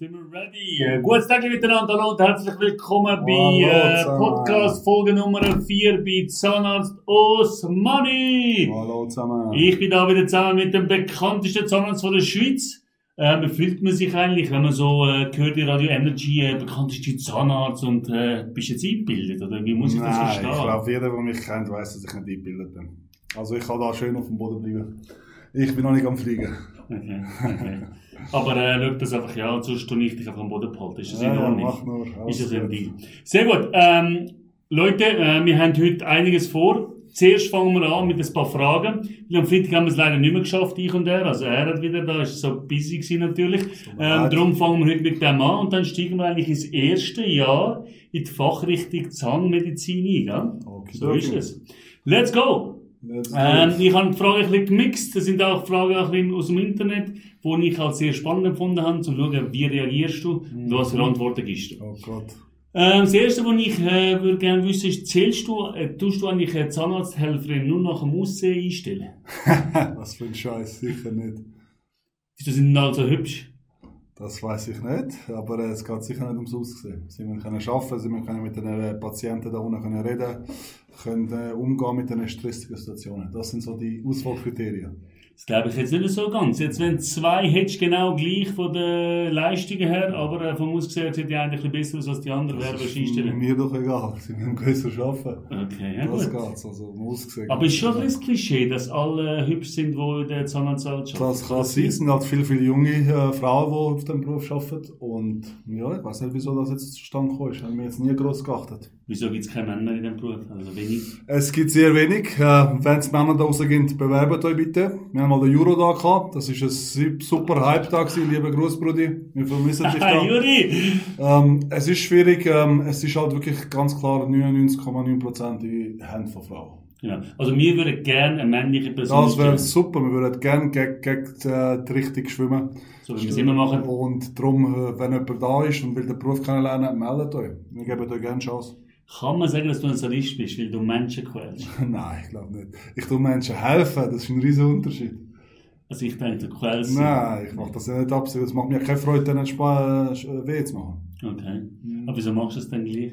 Sind wir ready? Gutes Tag miteinander hallo und herzlich willkommen bei äh. Podcast Folge Nummer 4 bei Zahnarzt Osmani. Hallo zusammen. Ich bin da wieder zusammen mit dem bekanntesten Zahnarzt von der Schweiz. Äh, wie fühlt man sich eigentlich, wenn man so äh, hört, die Radio Energy, äh, bekannteste Zahnarzt und äh, bist jetzt eingebildet? Oder wie muss ich das Nein, verstehen? ich glaube, jeder, der mich kennt, weiß, dass ich nicht eingebildet bin. Also ich kann da schön auf dem Boden bleiben. Ich bin noch nicht am Fliegen. Okay, okay. Aber äh, schau das einfach ja, sonst tue ich dich einfach am Boden behalten. Ist das in Ja, ja, Ordnung? mach nur. Ist das ein. Deal? Sehr gut. Ähm, Leute, äh, wir haben heute einiges vor. Zuerst fangen wir an mit ein paar Fragen. Am Freitag haben wir es leider nicht mehr geschafft, ich und er. Also er hat wieder, da ist so busy gewesen natürlich. Ähm, darum fangen wir heute mit dem an und dann steigen wir eigentlich ins erste Jahr in die Fachrichtung Zahnmedizin ein. Gell? Okay, So ist es. Let's go! Ähm, ich habe die Frage ein bisschen gemixt. Das sind auch Fragen auch ein bisschen aus dem Internet, die ich als sehr spannend empfunden habe, um zu schauen, wie reagierst du und was für Antworten gibst du. Oh Gott. Ähm, das erste, was ich äh, würde gerne wissen, ist, zählst du, äh, tust du eigentlich eine Zahnarzthelferin nur nach dem Aussehen einstellen? Was für ein Scheiß, sicher nicht. Wieso sind die also hübsch? Das weiß ich nicht, aber es geht sicher nicht ums Aussehen. Sie müssen können arbeiten, sie müssen können mit den äh, Patienten da unten können reden, können äh, umgehen mit den stressigen Situationen. Das sind so die Auswahlkriterien. Das glaube ich jetzt nicht so ganz. Jetzt, wenn zwei hättest, genau gleich von den Leistungen her, aber äh, vom Aussehen sieht die eine ein bisschen besser aus als die andere, wer willst du einstellen? mir doch egal, sie müssen grösser arbeiten. Okay, ja Das gut. geht's, also um Aussehen. Aber ist schon ein bisschen das Klischee, dass alle hübsch sind, die in der Zahnarztwelt arbeiten? Das kann sein. Es sind halt viele, viele junge äh, Frauen, die auf diesem Beruf arbeiten. Und ja, ich weiß nicht, wieso das jetzt zustande gekommen ist. Haben wir jetzt nie gross geachtet. Wieso gibt es keine Männer in diesem Beruf? Also wenig. Es gibt sehr wenig. Äh, Wenn es Männer da gibt, bewerbt euch bitte. Wir haben mal den Euro da gehabt. Das ist ein su- super Hype da gewesen, lieber Großbrudi. Wir vermissen dich da. Juri! Ähm, es ist schwierig. Ähm, es ist halt wirklich ganz klar 99,9% in den Händen von Frauen. Genau. Also wir würden gerne eine männliche Person Das wäre super. Wir würden gerne gegen, gegen äh, die Richtung schwimmen. so wie wir es immer machen. Und darum, äh, wenn jemand da ist und will den Beruf kennenlernen, meldet euch. Wir geben euch gerne eine Chance. Kann man sagen, dass du ein Sadist bist, weil du Menschen quälst? Nein, ich glaube nicht. Ich tue Menschen helfen, das ist ein riesen Unterschied. Also ich denke, du quälst. Nein, ich mache das ja nicht absichtlich. Es macht mir keine Freude, denen äh, weh zu machen. Okay. Aber wieso machst du es dann gleich?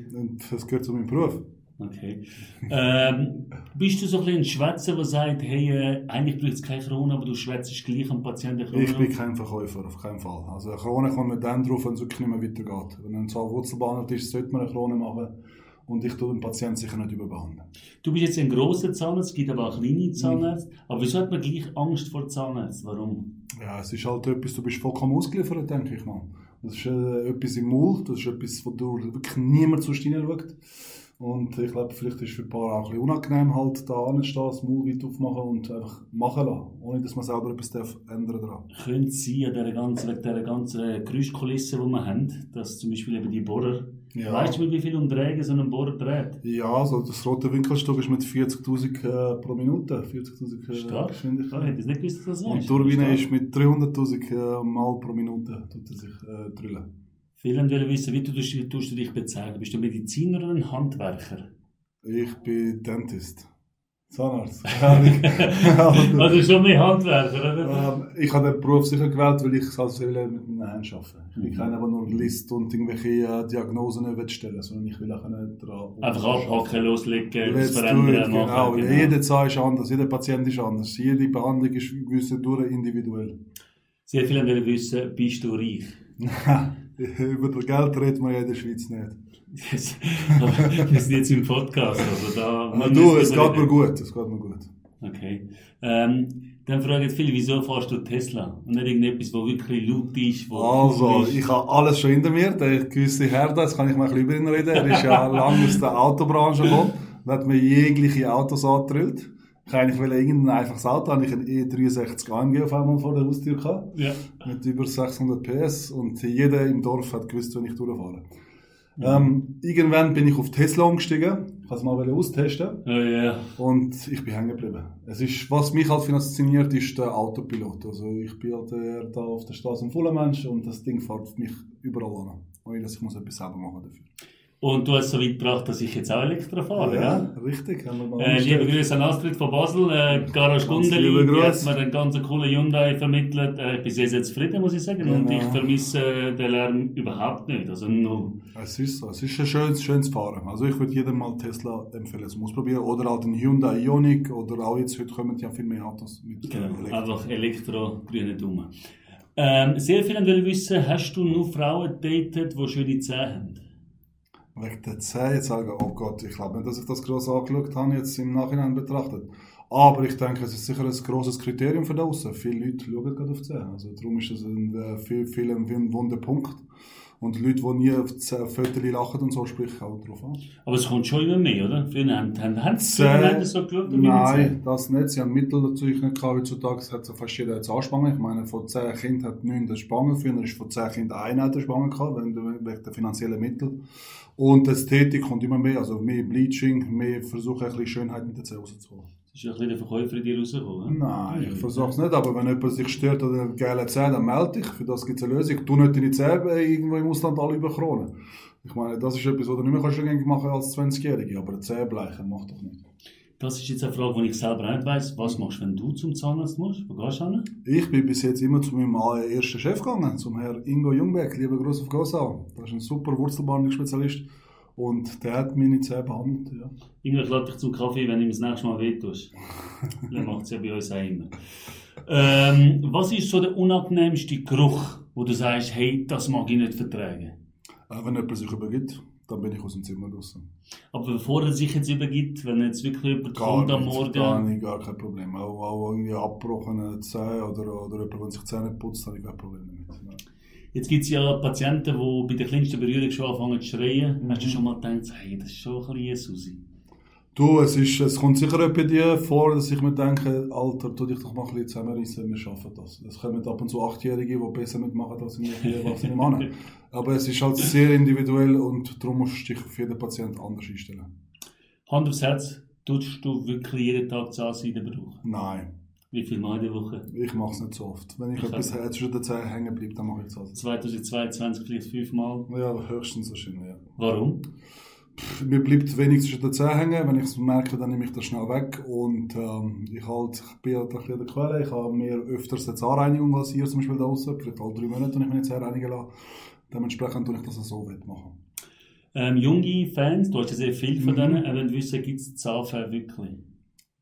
Das gehört zu meinem Beruf. Okay. Ähm, bist du so ein bisschen ein Schwätzer, der sagt, hey, äh, eigentlich braucht es keine Krone, aber du schwätzt gleich am Patienten Krone? Ich bin kein Verkäufer, auf keinen Fall. Also eine Krone kommt man dann drauf, wenn es wirklich nicht mehr weitergeht. Wenn ein Zahl wurzelbehandelt ist, sollte man eine Krone machen. Und ich tue den Patienten sicher nicht überbehandeln. Du bist jetzt ein grosser Zahnarzt, es gibt aber auch kleine Zahnärzte. Aber wieso hat man gleich Angst vor Zahnärzten? Warum? Ja, es ist halt etwas, du bist vollkommen ausgeliefert, denke ich mal. Das ist äh, etwas im Mund, das ist etwas, wo du wirklich niemand sonst reinschaut. Und ich glaube, vielleicht ist es für ein paar auch ein bisschen unangenehm, halt da anzustehen, das Maul weit aufmachen und einfach machen lassen, ohne dass man selber etwas darf ändern darf. Könnte es sein, an dieser ganzen, wegen dieser ganzen Geräuschkulisse, die wir haben, dass zum Beispiel eben die Bohrer, Ja. weißt du, wie viel Umdrehungen so ein Bohrer dreht? Ja, also das rote Winkelstück ist mit 40'000 äh, pro Minute, 40'000 äh, Stark. Ja, ich hätte es nicht gewusst, dass das Und die Turbine ist mit 300'000 äh, Mal pro Minute, tut er sich äh, drüllen. Viele wollen wissen, wie du, wie tust du dich bezeichnen? Bist du Mediziner oder ein Handwerker? Ich bin Dentist. Zahnarzt. keine. Also schon mehr Handwerker, oder? Ähm, ich habe den Beruf sicher gewählt, weil ich es also will mit meinen Händen arbeiten Ich bin Mhm. keiner, der nur liest und irgendwelche äh, Diagnosen nicht stellen sondern ich will auch nicht dran Einfach abhaken, loslegen, Let's verändern, it, genau. machen. weil Jeder Zahn ist anders, jeder Patient ist anders, jede Behandlung ist gewisse durch individuell. Sehr viele wollen wissen, bist du reich? Über das Geld redet man ja in der Schweiz nicht. Wir sind jetzt im Podcast, also da... Aber wir du, es geht mir gut, es geht mir gut. Okay. Ähm, dann fragen jetzt viele, wieso fährst du Tesla? Und nicht irgendetwas, wo wirklich laut ist, wo Also, ist. ich habe alles schon hinter mir. Der gewisse Herr, das kann ich mal ein bisschen über ihn reden. Er ist ja lange aus der Autobranche gekommen und hat mir jegliche Autos angedrillt. Ich wollte eigentlich irgendein einfaches Auto, habe ich einen E63 AMG auf einmal vor der Haustür gehabt. Ja. Mit über 600 PS und jeder im Dorf hat gewusst, wenn ich durchfahre. Ähm, irgendwann bin ich auf Tesla umgestiegen. Ich wollte es mal austesten. Oh, ja. Und ich bin hängen geblieben. Es ist, was mich halt fasziniert, ist der Autopilot. Also ich bin halt eher da auf der Straße ein voller Mensch und das Ding fährt mich überall an. Ohne dass ich muss etwas selber machen dafür. Und du hast es so weit gebracht, dass ich jetzt auch Elektro fahre, Ja, gell? richtig. Haben wir mal Äh, liebe. Grüße an Astrid von Basel, äh, Garage Gundeli, liebe die hat mir einen ganz coolen Hyundai vermittelt. Äh, ich bin sehr, sehr zufrieden, muss ich sagen. Und Genau. ich vermisse äh, den Lärm überhaupt nicht, also null. Es ist so. Es ist ein schönes, schönes Fahren. Also ich würde jedem mal Tesla empfehlen zum Ausprobieren. Oder halt einen Hyundai Ioniq. Oder auch jetzt, heute kommen ja viel mehr Autos mit äh, Genau, Elektro. einfach Elektro, grüne Daumen. Ähm, sehr viele wollen wissen, hast du nur Frauen datet, die schöne Zähne haben? Wegen der Zähne jetzt sagen, oh Gott, ich glaube nicht, dass ich das gross angeschaut habe, jetzt im Nachhinein betrachtet. Aber ich denke, es ist sicher ein grosses Kriterium für draussen. Viele Leute schauen gerade auf die Zähne. Also darum ist das ein, äh, viel, viel ein, ein wunder Punkt. Und Leute, die nie auf Zähne- auf Fotos lachen und so, sprechen auch drauf an. Aber es kommt schon immer mehr, oder? Früher haben, haben, haben sie so geschaut? Nein, das nicht. Sie haben Mittel natürlich nicht gehabt. Heutzutage hat so fast jeder jetzt Anspangen. Ich meine, von 10 Kindern hat 9 eine Spange. Früher ist von 10 Kindern einer eine Spange gehabt, wegen der, wegen der finanziellen Mittel. Und die Ästhetik kommt immer mehr. Also mehr Bleaching, mehr versuchen, ein bisschen Schönheit mit der Zähne rauszuholen. Ist ein bisschen der Verkäufer in dir rausgekommen. Nein, ich versuche es nicht. Aber wenn jemand sich stört oder eine geile Zähne, dann melde dich. Für das gibt es eine Lösung. Du nicht deine Zähne irgendwo im Ausland alle überkronen. Ich meine, das ist etwas, was du nicht mehr kannst machen als 20-Jährige. Aber eine Zähne bleichen macht doch nicht. Das ist jetzt eine Frage, die ich selber nicht weiss. Was machst du, wenn du zum Zahnarzt musst? Wo gehst du hin? Ich bin bis jetzt immer zu meinem ersten Chef gegangen, zum Herrn Ingo Jungbeck. Lieber Gruß auf Gosau. Das ist ein super Wurzelbehandlungsspezialist. Und der hat meine Zähne behandelt. Ja. Irgendwie lade dich zum Kaffee, wenn du ihm das nächste Mal wehtust. Dann macht es ja bei uns auch immer. Ähm, was ist so der unangenehmste Geruch, wo du sagst, hey, das mag ich nicht vertragen? Äh, wenn jemand sich übergibt, dann bin ich aus dem Zimmer draußen. Aber bevor er sich jetzt übergibt, wenn jetzt wirklich jemand kommt am Morgen, Gar, nicht, gar kein Problem. Auch, auch irgendwie abgebrochene Zähne oder, oder jemand, der sich die Zähne putzt, habe ich kein Problem. Jetzt gibt es ja Patienten, die bei der kleinsten Berührung schon anfangen zu schreien. Hast du schon mal gedacht, hey, das ist schon ein bisschen Susi? Du, es, ist, es kommt sicher bei dir vor, dass ich mir denke, Alter, tu dich doch mal ein bisschen zusammenreißen, wir schaffen das. Es kommen ab und zu Achtjährige, die besser mitmachen als irgendwelche erwachsene Männer. Aber es ist halt sehr individuell und darum musst du dich für jeden Patienten anders einstellen. Hand aufs Herz, tust du wirklich jeden Tag Zahnseide brauchen? Nein, Wie viel Mal der Woche? ich mache es nicht so oft. Wenn ich Okay. etwas jetzt schon der Zähne hängen bleibt, dann mache ich es also. 2022 vielleicht fünfmal. Ja, höchstens wahrscheinlich, ja. Warum? Mir bleibt wenig zwischen den Zähnen hängen. Wenn ich es merke, dann nehme ich das schnell weg. Und ähm, ich, halt, ich bin halt ein bisschen der Quelle. Ich habe mir öfters eine Zahnreinigung als hier zum Beispiel da draußen. Vielleicht alle drei Monate, wenn ich meine Zähne reinigen lasse. Dementsprechend tue ich das so machen. Ähm, junge Fans, du hast ja sehr viel von Mhm. denen, äh, wollen wissen, gibt es Zahnfee wirklich?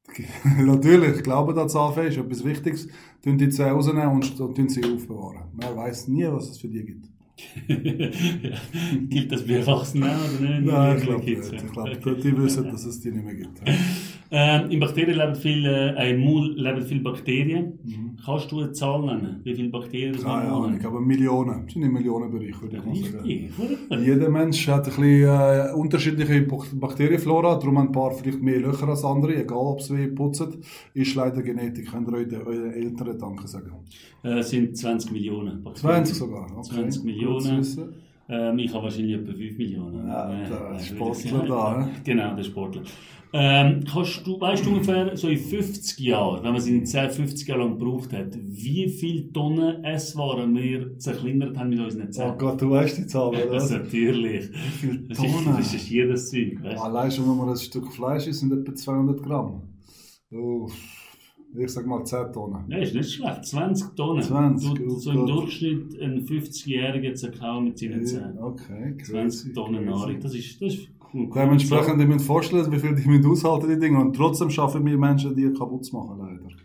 Natürlich, ich glaube, dass Zahnfee ist etwas Wichtiges. Tun die Zähne rausnehmen und, tun sie aufbewahren. Man weiß nie, was es für die gibt. Gilt das bei Erwachsenen oder nicht? Nein, ich glaube nicht. Ich glaube, die wissen, dass es die nicht mehr gibt. Ähm, in Bakterien leben viele, äh, im Maul leben viele Bakterien. Kannst du eine Zahl nennen, wie viele Bakterien Mhm. Man im Maul Ahnung, hat? aber Millionen. Das sind im Millionenbereich, würde ich mal sagen. Jeder Mensch hat ein bisschen äh, unterschiedliche Bak- Bakterienflora, darum ein paar vielleicht mehr Löcher als andere, egal ob sie wie putzen. Ist leider Genetik, könnt ihr euren Eltern Danke sagen. Äh, sind 20 Millionen. Bakterien. 20 sogar, okay. 20 Gut Millionen. Ähm, ich habe wahrscheinlich etwa 5 Millionen. Ja, Äh, der äh, Sportler äh, da, hä? Genau, der Sportler. Ähm, kannst du, weißt du ungefähr, so in 50 Jahren, wenn man seine 10, 50 Jahre lang gebraucht hat, wie viele Tonnen Esswaren wir zerkleinert haben mit unseren Oh Zähnen? Gott, du weißt die Zahl, oder? das was? natürlich. Wie viele Das ist, Tonnen? das ist jedes Zeug, weißt? Allein schon, wenn man ein Stück Fleisch isst, sind etwa 200 Gramm. Uff, ich sag mal 10 Tonnen. Ja, ist nicht schlecht. 20 Tonnen. 20, Du, oh so im. Durchschnitt ein 50-Jähriger zerkauen mit seinen Zähnen. Okay, 20 Tonnen Nahrung. Das ist, das ist cool. Dementsprechend, ihr müsst vorstellen, wie viel die müssen aushalten, die Dinge. Und trotzdem schaffen wir Menschen, die kaputt zu machen, leider.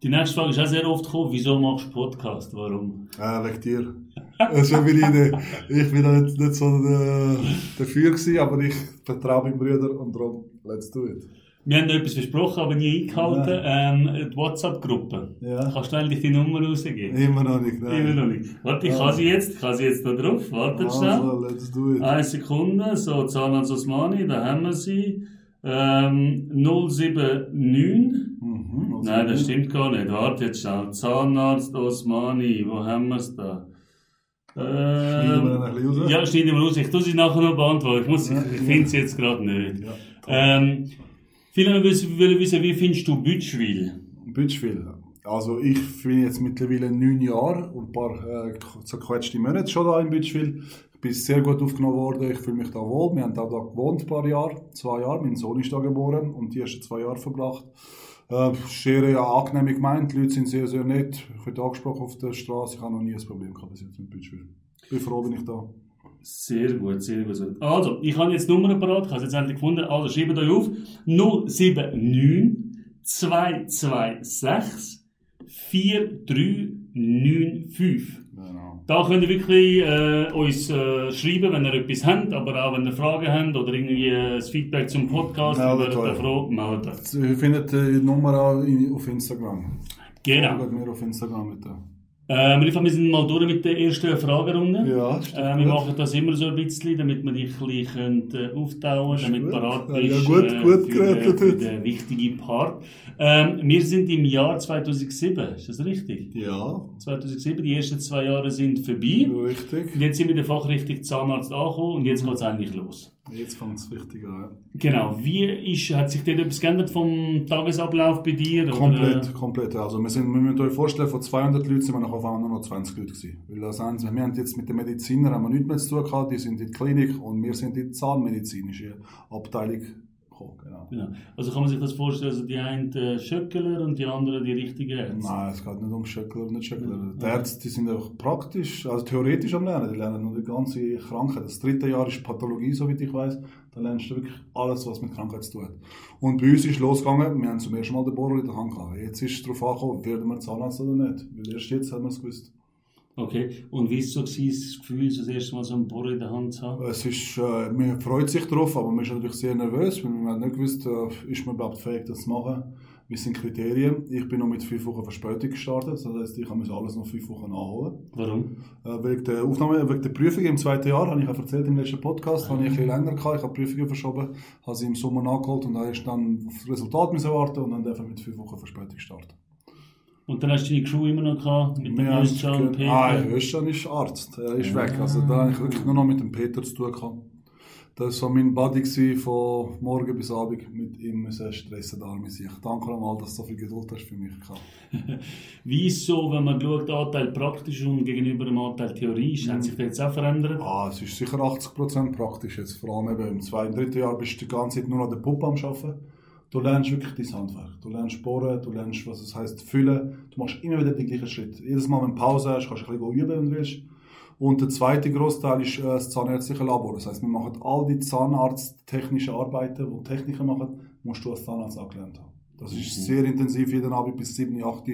Die nächste Frage ist auch sehr oft gekommen, wieso machst du Podcast? Warum? Äh, wegen dir. Das ja meine. Ich bin da nicht, nicht so der, dafür gewesen, aber ich vertraue meinem Bruder und darum, let's do it. Wir haben etwas versprochen, aber nie eingehalten. Ähm, die WhatsApp-Gruppe. Ja. Kannst du eigentlich die Nummer rausgeben? Immer noch nicht, nein. Immer noch nicht. Warte, ich kann sie jetzt. Ich kann sie jetzt da drauf. Warte schnell. Also, let's do it. Eine Sekunde. So, Zahnarzt Osmani, da haben wir sie. Ähm, 079. Mhm, also Nein, das stimmt gar nicht. Warte jetzt schnell. Zahnarzt Osmani, wo haben wir es da? Schneiden wir Ähm, dann ein bisschen raus? ja, schneiden wir raus. Ich tue sie nachher noch beantworten. Ich, muss, ich, finde sie jetzt gerade nicht. Ja. Ähm, viele wollen wissen, wie findest du Bütschwil? Bütschwil. Also ich bin jetzt mittlerweile neun Jahre und ein paar äh, zerquetschte Monate schon da in Bütschwil. Ich bin sehr gut aufgenommen worden, ich fühle mich da wohl. Wir haben auch da gewohnt ein paar Jahre, zwei Jahre. Mein Sohn ist da geboren und die ersten zwei Jahre verbracht. Äh, sehr ja, angenehm gemeint, die Leute sind sehr, sehr nett. Ich werde angesprochen auf der Straße, ich habe noch nie ein Problem gehabt bis jetzt mit Bütschwil. Ich bin froh, bin ich da. Sehr gut, sehr gut. Also, ich habe jetzt Nummern parat, ich habe es jetzt endlich gefunden. Also, schreibt euch auf. 079 226 4395. Genau. Da könnt ihr wirklich äh, uns äh, schreiben, wenn ihr etwas habt, aber auch wenn ihr Fragen habt oder irgendwie ein Feedback zum Podcast, dann Meldet werdet ihr euch. froh, meldet. Ihr findet die Nummer auch auf Instagram. Genau. Folgt mir auf Instagram bitte. Äh, wir wir sind mal durch mit der ersten Fragerunde. Ja. Äh, wir machen das immer so ein bisschen, damit wir dich ein bisschen äh, auftauen Ist damit gut. parat Ja, bist ja, gut- äh, gut für, für den wichtigen Part. Ähm, wir sind im Jahr 2007, ist das richtig? Ja, 2007, die ersten zwei Jahre sind vorbei. richtig. Jetzt sind wir in der Fachrichtung Zahnarzt angekommen und jetzt geht es eigentlich los. Jetzt fängt es richtig an. Genau, wie ist, hat sich dort etwas geändert vom Tagesablauf bei dir? ja. oder, Komplett, komplett. Also wir, sind, wir müssen euch vorstellen, von 200 Leuten sind wir nachher auf einmal nur noch 20 Leute gewesen. Weil das haben, wir haben jetzt mit den Medizinern haben wir nichts mehr zu tun gehabt, die sind in der Klinik und wir sind in die zahnmedizinische Abteilung gekommen. Genau. Genau. Also kann man sich das vorstellen, also die einen äh, Schöckler und die anderen die richtigen Ärzte? Nein, es geht nicht um Schöckler und nicht Schöckler. Die Ärzte die sind einfach praktisch, also theoretisch am Lernen. Die lernen nur die ganze Krankheit. Das dritte Jahr ist Pathologie, soweit ich weiß. Da lernst du wirklich alles, was mit Krankheit zu tun hat. Und bei uns ist losgegangen, wir haben zum ersten Mal den Bohrer in der Hand gehabt. Jetzt ist es darauf angekommen, werden wir Zahnarzt oder nicht. Weil erst jetzt haben wir es gewusst. Okay, und wie ist so gewesen, das Gefühl, das erste Mal so einen Bohrer in der Hand zu haben? Es ist, äh, man freut sich drauf, aber man ist natürlich sehr nervös, weil man hat nicht gewusst, äh, ist man überhaupt fähig, das zu machen. Wie sind Kriterien? Ich bin noch mit fünf Wochen Verspätung gestartet, das heißt, ich muss alles noch fünf Wochen nachholen. Warum? Äh, wegen der Aufnahme, wegen der Prüfung im zweiten Jahr, habe ich auch erzählt im letzten Podcast, habe ich ein bisschen länger gehabt, ich habe Prüfungen verschoben, habe sie im Sommer nachgeholt und dann erst dann auf das Resultat müssen warten und dann darf ich mit fünf Wochen Verspätung starten. Und dann hast du deine Schuhe immer noch gehabt, mit dem haben- Özcan und Peter? Ah, Özcan ist Arzt, er ist weg, also da habe ich wirklich nur noch mit dem Peter zu tun gehabt. Das war mein Buddy von morgen bis abend mit ihm müssen stressen, da habe ich sich. Danke nochmal, dass du so viel Geduld hast für mich gehabt. Wie ist so, wenn man schaut, Anteil praktisch und gegenüber dem Anteil theoretisch, hat sich das jetzt auch verändert? Ah, es ist sicher 80% praktisch jetzt. Vor allem eben im zweiten, dritten Jahr bist du die ganze Zeit nur an der Puppe am Arbeiten. Du lernst wirklich dein Handwerk. Du lernst bohren, du lernst, was es heisst, füllen. Du machst immer wieder den gleichen Schritt. Jedes Mal, wenn du Pause hast, kannst du ein bisschen üben, wenn du willst. Und der zweite Großteil ist äh, das zahnärztliche Labor. Das heißt, wir machen all die zahnarzttechnischen Arbeiten, die Techniker machen, musst du als Zahnarzt angelernt haben. Das ist sehr intensiv. Jeden Abend bis 7, 8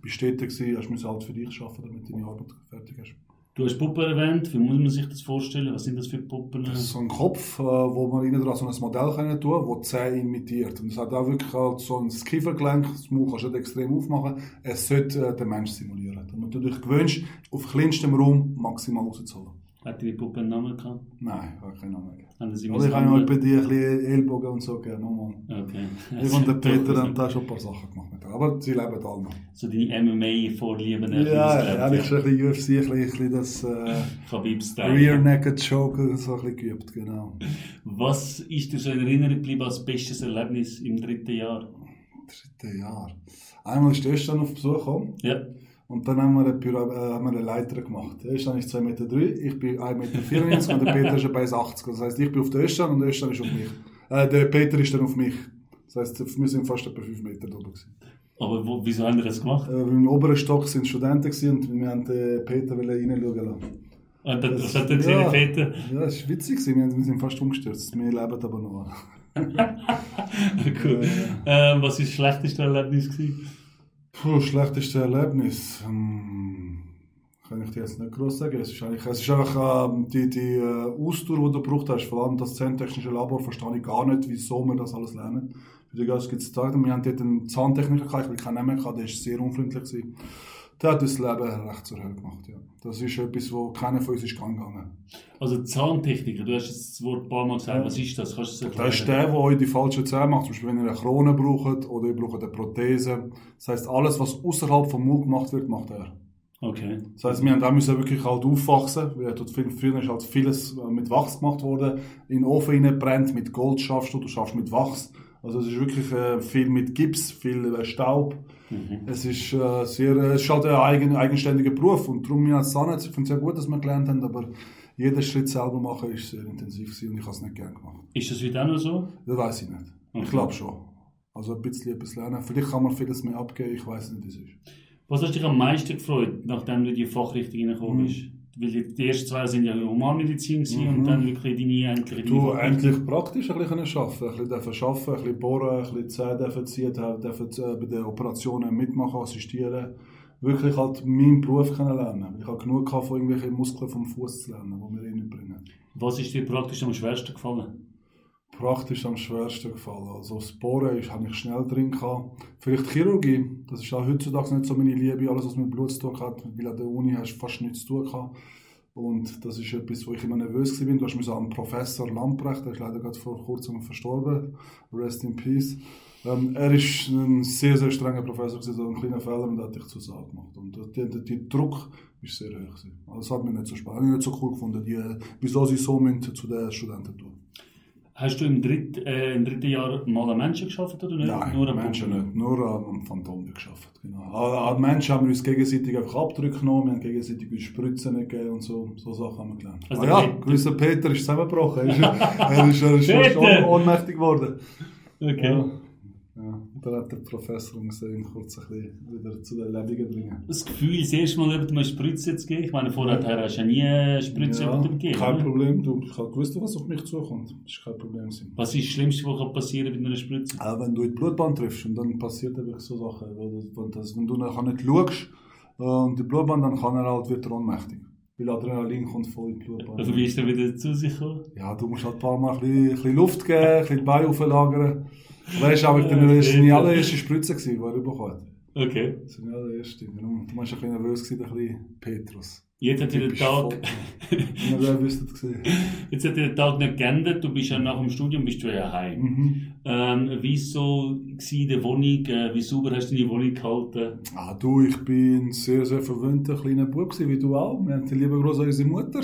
bist du gewesen. Hast müssen halt für dich arbeiten, damit du deine Arbeit fertig hast. Du hast Puppen erwähnt, wie muss man sich das vorstellen? Was sind das für Puppen? Das ist so ein Kopf, äh, wo man innen dran so ein Modell können tun, wo die Zähne imitiert. Und es hat auch wirklich halt so ein Kiefergelenk, das Maul kannst du nicht extrem aufmachen. Es sollte äh, den Mensch simulieren. Damit du dich gewöhnst, auf kleinstem Raum maximal rauszuholen. Hat die Puppe einen Namen gehabt? Nein, habe keinen Namen sie Also ich habe noch bei dir ein bisschen Ellbogen und so gegeben. Nochmal. Okay. Ich und der Peter haben da schon ein paar Sachen gemacht mit. Aber sie leben alle noch. So deine MMA-Vorlieben. Ja, ja, ich schon ein bisschen UFC, ein bisschen, das äh, Khabib-Style. Rear Naked Choke so ein bisschen geübt, genau. Was ist dir so in Erinnerung geblieben als bestes Erlebnis im dritten Jahr? Dritte Jahr. Einmal ist Östern auf Besuch gekommen. Ja. Und dann haben wir eine, Pyra äh, haben wir eine Leiter gemacht. Der Östern ist 2,3 Meter, drei, ich bin 1,94 Meter und der Peter ist 1,80 Das heisst, ich bin auf der Östern und der Östern ist auf mich. Äh, der Peter ist dann auf mich. Das heisst, wir sind fast etwa 5 Meter drüber. Gewesen. Aber wo, wieso haben wir das gemacht? Äh, Im oberen Stock sind Studenten gewesen und wir haben den Peter reinschauen lassen. Und das, Das- was hat er gesehen, ja. Peter? Ja, es war witzig, gewesen. wir, haben- wir sind fast umgestürzt. Wir leben aber noch. cool. Ähm, was war das schlechteste Erlebnis? Gewesen? Puh, schlechteste Erlebnis. Hm, kann ich dir jetzt nicht groß sagen. Es ist, eigentlich, es ist einfach ähm, die, die äh, Ausdauer, die du gebraucht hast. Vor allem das zahntechnische Labor verstehe ich gar nicht, wieso wir das alles lernen. Für die Gäste gibt es wir haben dort einen Zahntechniker ich will keinen Namen der war sehr unfreundlich. Gewesen. Der hat das Leben recht zur Hölle gemacht. Ja. Das ist etwas, wo keiner von uns ist gegangen. Also Zahntechniker, du hast jetzt das Wort ein paar Mal gesagt. Was ist das? Kannst du das Das ist der, der euch die falschen Zähne macht. Zum Beispiel, wenn ihr eine Krone braucht oder ihr braucht eine Prothese. Das heisst, alles, was außerhalb vom Mund gemacht wird, macht er. Okay. Das heisst, wir haben auch müssen wirklich halt aufwachsen. Weil dort viel, früher ist halt vieles äh, mit Wachs gemacht worden. In den Ofen brennt, mit Gold schaffst du, du schaffst mit Wachs. Also es ist wirklich äh, viel mit Gips, viel äh, Staub. Es ist äh, sehr, äh, es ist halt ein eigen, eigenständiger Beruf und darum wir als Zahnarzt, ich finde es sehr gut, dass wir gelernt haben, aber jeden Schritt selber machen ist sehr intensiv gewesen und ich habe es nicht gerne gemacht. Ist das heute auch noch so? Das weiß ich nicht. Okay. Ich glaube schon. Also ein bisschen etwas lernen. Vielleicht kann man vieles mehr abgeben, ich weiß nicht, wie es ist. Was hast dich am meisten gefreut, nachdem du in die Fachrichtung reingekommen Mhm. Weil die- ersten zwei sind ja Humanmedizin Mhm. und dann wirklich deine endlich Du endlich praktisch ein bisschen arbeiten ein bisschen arbeiten, ein bisschen bohren, ein bisschen Zähne ziehen, dürfen äh, bei den Operationen mitmachen, assistieren. Wirklich halt meinen Beruf kennenlernen. Ich habe genug von irgendwelchen Muskeln vom Fuß zu lernen, die mir eh nicht bringen. Was ist dir praktisch am schwersten gefallen? Praktisch am schwersten gefallen. Also das Bohren ist, habe ich schnell drin gehabt. Vielleicht Chirurgie, das ist auch heutzutage nicht so meine Liebe, alles was mit Blut zu tun hat, weil an der Uni hast du fast nichts zu tun gehabt. Und das ist etwas, wo ich immer nervös war. Du hast so einen Professor Lamprecht, der ist leider gerade vor kurzem verstorben. Rest in Peace. Ähm, er ist ein sehr, sehr strenger Professor, gewesen, ein kleiner Fehler und hat dich zu Saal gemacht. Und der, der, der Druck ist sehr hoch. Also das hat mir nicht so ich nicht so cool gefunden, die, wieso sie so zu den Studenten tun. Hast du im, dritt, äh, im dritten Jahr mal an Menschen geschafft oder nicht? Nein, Nur an Menschen Puppen? nicht. Nur am Phantom geschafft. Genau. An, Menschen haben wir uns gegenseitig einfach Abdrücke genommen, wir haben gegenseitig uns Spritzen gegeben und so. So Sachen haben wir gelernt. Also ah ja, Peter- gewisser Peter ist zusammengebrochen. Er ist, er ist, er ist ohn- ohnmächtig geworden. Okay. Ja. Ja. Und dann hat der Professor ihn kurz ein bisschen wieder zu den Lebenden bringen. Das Gefühl, das erste Mal jemandem eine Spritze zu geben. Ich meine, vorher hast du ja nie eine Spritze Ja, gegeben. kein oder? Problem. Du, ich habe gewusst, was auf mich zukommt. Das ist kein Problem. Was ist das Schlimmste, was kann passieren bei einer Spritze? Auch wenn du in die Blutbahn triffst und dann passiert eben so Sachen. Wenn, das, wenn du nachher nicht schaust äh, und die Blutbahn, dann kann er halt wieder ohnmächtig. Weil Adrenalin kommt voll in die Blutbahn. Also wie ist er wieder zu sich gekommen? Ja, du musst halt ein paar Mal ein bisschen, ein bisschen Luft geben, ein bisschen die Beine auflagern. Weißt du, aber das war meine allererste Spritze, die er bekommen hat. Okay. Das war meine allererste. Darum- Du warst ein bisschen nervös, ein bisschen Petrus. Jetzt hat sich der Tag, voll. Jetzt hat sich der Tag nicht geändert. Du bist ja nach dem Studium bist du ja heim. Mhm. Ähm, wie so war in der Wohnung? Äh, wie sauber hast du deine Wohnung gehalten? Ah, du, ich bin ein sehr, sehr verwöhnter kleiner Bub gewesen, wie du auch. Wir haben die liebe groß an unsere Mutter,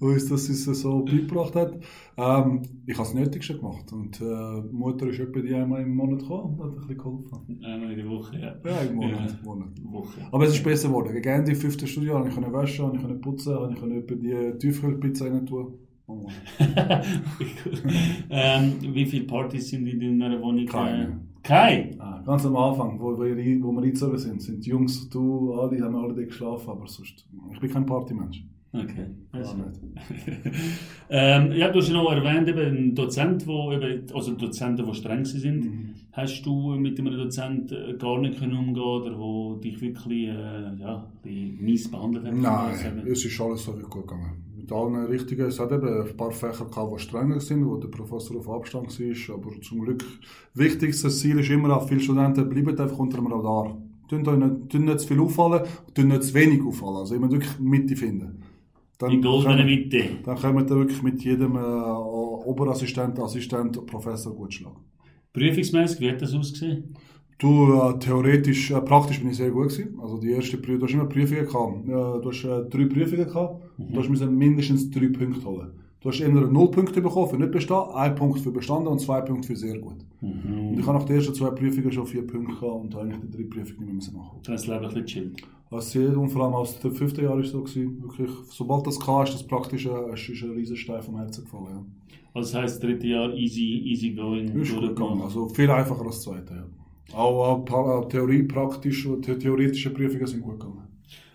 die uns das so beigebracht hat. Ähm, ich habe das Nötigste gemacht. Und äh, die Mutter ist etwa die einmal im Monat gekommen und hat ein bisschen geholfen. Einmal in der Woche, ja. Ja, im Monat. Ja. Monat. Woche. Aber es ist besser geworden. Gegen Ende im fünften Studio konnte ich waschen, konnte ich putzen, konnte ich etwa die Tiefkühlpizza rein tun. Oh, ähm, wie viele Partys sind in deiner Wohnung? Keine. Keine? ah, ganz am Anfang, wo, wo, wir- wo wir eingezogen sind, sind die Jungs, du, alle, haben alle geschlafen, aber sonst, ich bin kein Partymensch. Okay. Also. nicht. ähm, ja, du hast ja noch erwähnt, eben ein Dozent, wo also Dozenten, die streng sind. Mhm. Hast du mit einem Dozent äh, gar nicht können umgehen oder wo dich wirklich äh, ja, mies behandelt hat? Nein, sagen? es ist alles so gut gegangen. Mit allen richtigen, es hat eben ein paar Fächer gehabt, die strenger sind, wo der Professor auf Abstand war, aber zum Glück, wichtigstes Ziel ist immer viele Studenten bleiben einfach unter dem Radar. Tun nicht, nicht zu viel auffallen, tun nicht zu wenig auffallen, also immer wirklich Mitte finden. Dann Die goldene Mitte. Dann können wir wirklich mit jedem äh, Oberassistent, Assistent, Professor gut schlagen. Prüfungsmäßig, wie hat das ausgesehen? Du, äh, theoretisch, äh, praktisch bin ich sehr gut gewesen. Also die erste Prüfung, du hast immer Prüfungen gehabt. Äh, du hast äh, drei Prüfungen gehabt. Du hast müssen mindestens drei Punkte holen. Du hast immer null Punkte bekommen für nicht bestanden, ein Punkt für bestanden und zwei Punkte für sehr gut. Mhm. Und ich habe nach den ersten zwei Prüfungen schon vier Punkte gehabt und eigentlich die drei Prüfungen nicht mehr machen. Dann hast du das Leben ein bisschen chillt. Sehr, und vor allem aus dem fünften Jahr war es so gewesen, wirklich, sobald das kam, ist das praktisch äh, ist, ist ein riesen Stein vom Herzen gefallen. Ja. Also das heisst, das dritte Jahr easy, easy going. Ist gut gegangen. Also viel einfacher als das zweite. Ja. Auch, auch Theorie, praktisch, the theoretische Prüfungen sind gut gegangen.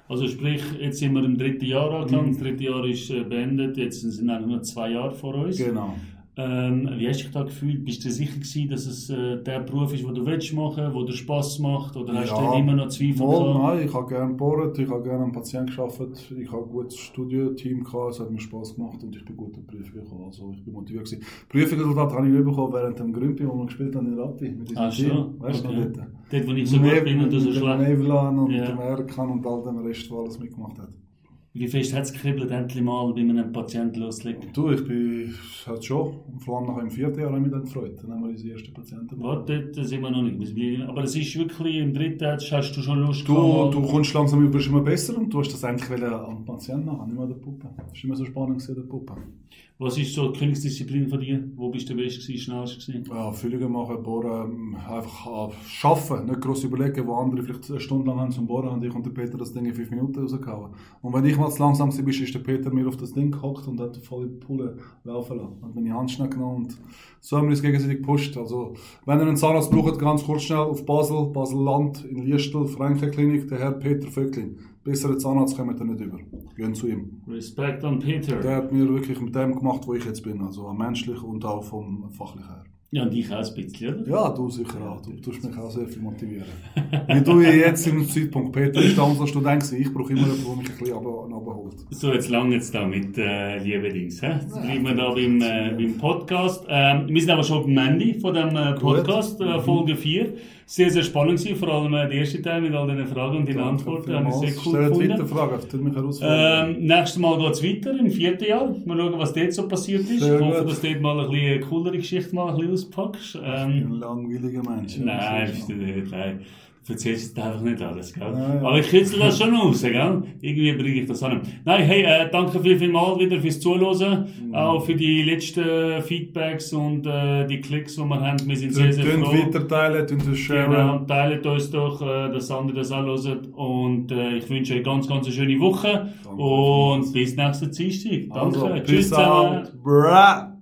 Also sprich, jetzt sind wir im dritten Jahr angelangt, Mhm. das dritte Jahr ist äh, beendet, jetzt sind eigentlich nur zwei Jahre vor uns. Genau. Ähm, wie hast du dich da gefühlt? Bist du sicher gewesen, dass es äh, der Beruf ist, den du willst machen, der dir Spass macht? Oder hast Ja. du immer noch Zweifel Wohl, nein, ich habe gerne gebohrt, ich habe gerne am Patienten gearbeitet, ich habe ein gutes Studioteam gehabt, es hat mir Spaß gemacht und ich bin gut in die Prüfungen gekommen. Also ich bin motiviert gewesen. Prüfungsresultate habe ich nicht bekommen während dem Grümpi, wo wir gespielt haben in Rappi mit diesem Ah, Team. schon? Weißt du Okay. noch dort? Dort, wo ich so gut bin und du so mit dem schlecht. Nevelan und Ja. dem Erkan und all dem Rest, der alles mitgemacht hat. Wie fest hat es gekribbelt, endlich mal bei einem Patienten loslegen? Du, ich bin, hat schon, vor allem nach dem vierten Jahr habe ich mich dann gefreut. Dann haben wir unsere ersten Patienten. Warte, dort sind wir noch nicht. Aber es ist wirklich, im dritten hast hast du schon Lust Du, gehabt, du kommst langsam über immer besser und du hast das eigentlich wollen am Patienten machen, nicht mehr an der Puppe. Das war immer so spannend der Puppe. Was ist so die Königsdisziplin von dir? Wo bist du der Beste gewesen, schnellst gewesen? Ja, Füllungen machen, bohren, ähm, einfach äh, arbeiten, nicht gross überlegen, wo andere vielleicht eine Stunde lang haben zum Bohren, und ich und der Peter das Ding in fünf Minuten rausgehauen. Und wenn ich mal zu langsam war, ist der Peter mir auf das Ding gehockt und hat voll die Pulle laufen lassen. Hat meine Hand schnell genommen und so haben wir uns gegenseitig gepusht. Also, wenn ihr einen Zahnarzt braucht, ganz kurz schnell auf Basel, Basel-Land, in Liestel, Frankenklinik, der Herr Peter Vöcklin. Besseren Zahnarzt kommen ihr nicht über. Gehen zu ihm. Respekt an Peter. Der hat mir wirklich mit dem gemacht, wo ich jetzt bin. Also, menschlich und auch vom fachlichen her. Ja, und ich auch ein bisschen, oder? Ja, du sicher auch. Du tust mich auch sehr viel motivieren. Wie du jetzt im Zeitpunkt, Peter ist damals als Student gewesen. Ich brauche immer jemanden, der mich ein bisschen runterholt. So, jetzt lange jetzt da mit äh, liebe Dings. Hä? Jetzt bleiben wir da beim, äh, beim Podcast. Ähm, wir sind aber schon beim Ende von dem äh, Podcast, äh, Folge 4. Sehr, sehr spannend gewesen, vor allem äh, der erste Teil mit all den Fragen und den Antworten. Habe ich sehr cool Stellt gefunden. weiter Fragen, das tut mich herausfordern. Ähm, nächstes Mal geht es weiter, im vierten Jahr. Mal schauen, was dort so passiert ist. Sehr ich hoffe, gut. dass du dort mal ein bisschen eine coolere Geschichte mal ein bisschen auspackst. Ähm, ein langweiliger Mensch. Nein, nicht. Nein. Du erzählst jetzt einfach nicht alles, gell? Nein, ja. Aber ich kitzel das schon raus, gell? Irgendwie bringe ich das an. Nein, hey, äh, danke viel, viel mal wieder fürs Zuhören. Mhm. Auch für die letzten Feedbacks und äh, die Klicks, die wir haben. Wir sind sehr, sehr froh. weiter teilen, tönt es sharen. Genau, teilt uns doch, äh, dass andere das auch hören. Und äh, ich wünsche euch ganz, ganz eine schöne Woche. Danke. Und bis nächsten Dienstag. Danke. Also, Tschüss zusammen. out.